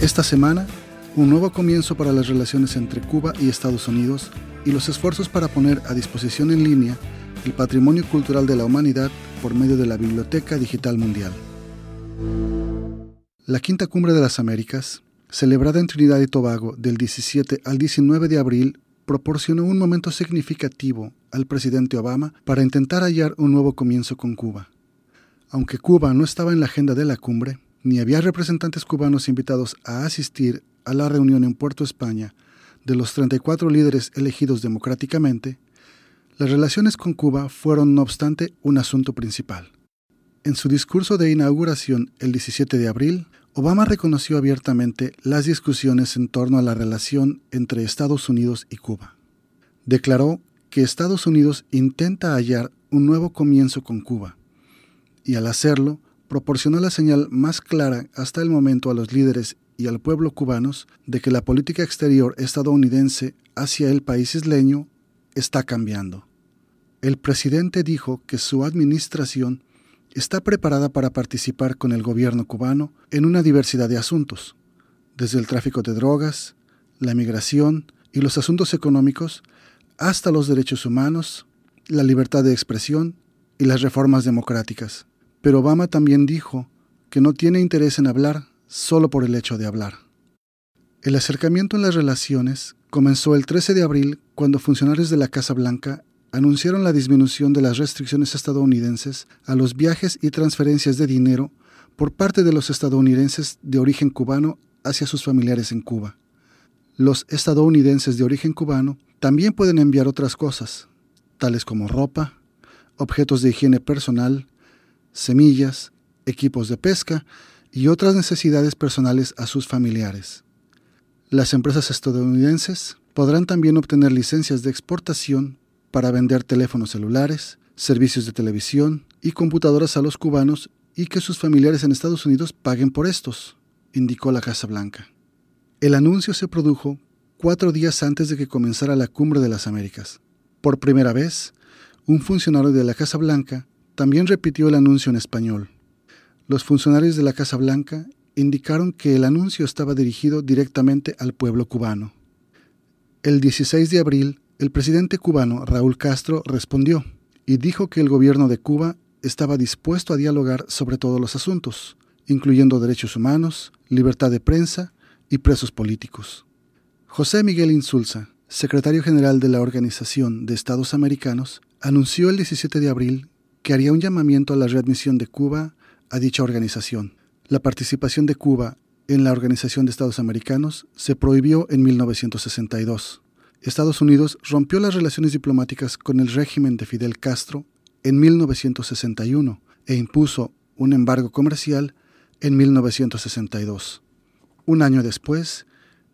Esta semana, un nuevo comienzo para las relaciones entre Cuba y Estados Unidos y los esfuerzos para poner a disposición en línea el patrimonio cultural de la humanidad por medio de la Biblioteca Digital Mundial. La Quinta Cumbre de las Américas, celebrada en Trinidad y Tobago del 17 al 19 de abril, proporcionó un momento significativo al presidente Obama para intentar hallar un nuevo comienzo con Cuba. Aunque Cuba no estaba en la agenda de la cumbre, ni había representantes cubanos invitados a asistir a la reunión en Puerto España de los 34 líderes elegidos democráticamente, las relaciones con Cuba fueron, no obstante, un asunto principal. En su discurso de inauguración el 17 de abril, Obama reconoció abiertamente las discusiones en torno a la relación entre Estados Unidos y Cuba. Declaró que Estados Unidos intenta hallar un nuevo comienzo con Cuba, y al hacerlo, proporcionó la señal más clara hasta el momento a los líderes y al pueblo cubanos de que la política exterior estadounidense hacia el país isleño está cambiando. El presidente dijo que su administración está preparada para participar con el gobierno cubano en una diversidad de asuntos, desde el tráfico de drogas, la migración y los asuntos económicos, hasta los derechos humanos, la libertad de expresión y las reformas democráticas. Pero Obama también dijo que no tiene interés en hablar solo por el hecho de hablar. El acercamiento en las relaciones comenzó el 13 de abril cuando funcionarios de la Casa Blanca anunciaron la disminución de las restricciones estadounidenses a los viajes y transferencias de dinero por parte de los estadounidenses de origen cubano hacia sus familiares en Cuba. Los estadounidenses de origen cubano también pueden enviar otras cosas, tales como ropa, objetos de higiene personal, semillas, equipos de pesca y otras necesidades personales a sus familiares. Las empresas estadounidenses podrán también obtener licencias de exportación para vender teléfonos celulares, servicios de televisión y computadoras a los cubanos y que sus familiares en Estados Unidos paguen por estos, indicó la Casa Blanca. El anuncio se produjo cuatro días antes de que comenzara la Cumbre de las Américas. Por primera vez, un funcionario de la Casa Blanca también repitió el anuncio en español. Los funcionarios de la Casa Blanca indicaron que el anuncio estaba dirigido directamente al pueblo cubano. El 16 de abril, el presidente cubano Raúl Castro respondió y dijo que el gobierno de Cuba estaba dispuesto a dialogar sobre todos los asuntos, incluyendo derechos humanos, libertad de prensa y presos políticos. José Miguel Insulza, secretario general de la Organización de Estados Americanos, anunció el 17 de abril que haría un llamamiento a la readmisión de Cuba a dicha organización. La participación de Cuba en la Organización de Estados Americanos se prohibió en 1962. Estados Unidos rompió las relaciones diplomáticas con el régimen de Fidel Castro en 1961 e impuso un embargo comercial en 1962. Un año después,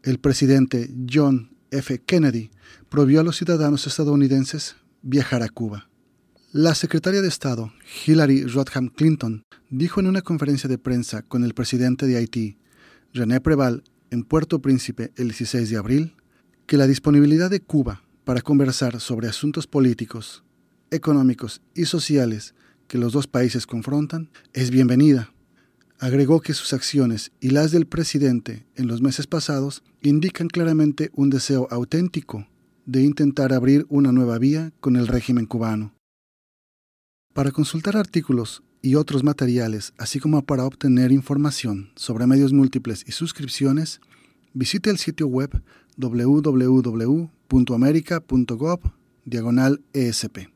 el presidente John F. Kennedy prohibió a los ciudadanos estadounidenses viajar a Cuba. La secretaria de Estado, Hillary Rodham Clinton, dijo en una conferencia de prensa con el presidente de Haití, René Preval, en Puerto Príncipe el 16 de abril, que la disponibilidad de Cuba para conversar sobre asuntos políticos, económicos y sociales que los dos países confrontan es bienvenida. Agregó que sus acciones y las del presidente en los meses pasados indican claramente un deseo auténtico de intentar abrir una nueva vía con el régimen cubano. Para consultar artículos y otros materiales, así como para obtener información sobre medios múltiples y suscripciones, visite el sitio web www.america.gov diagonal ESP.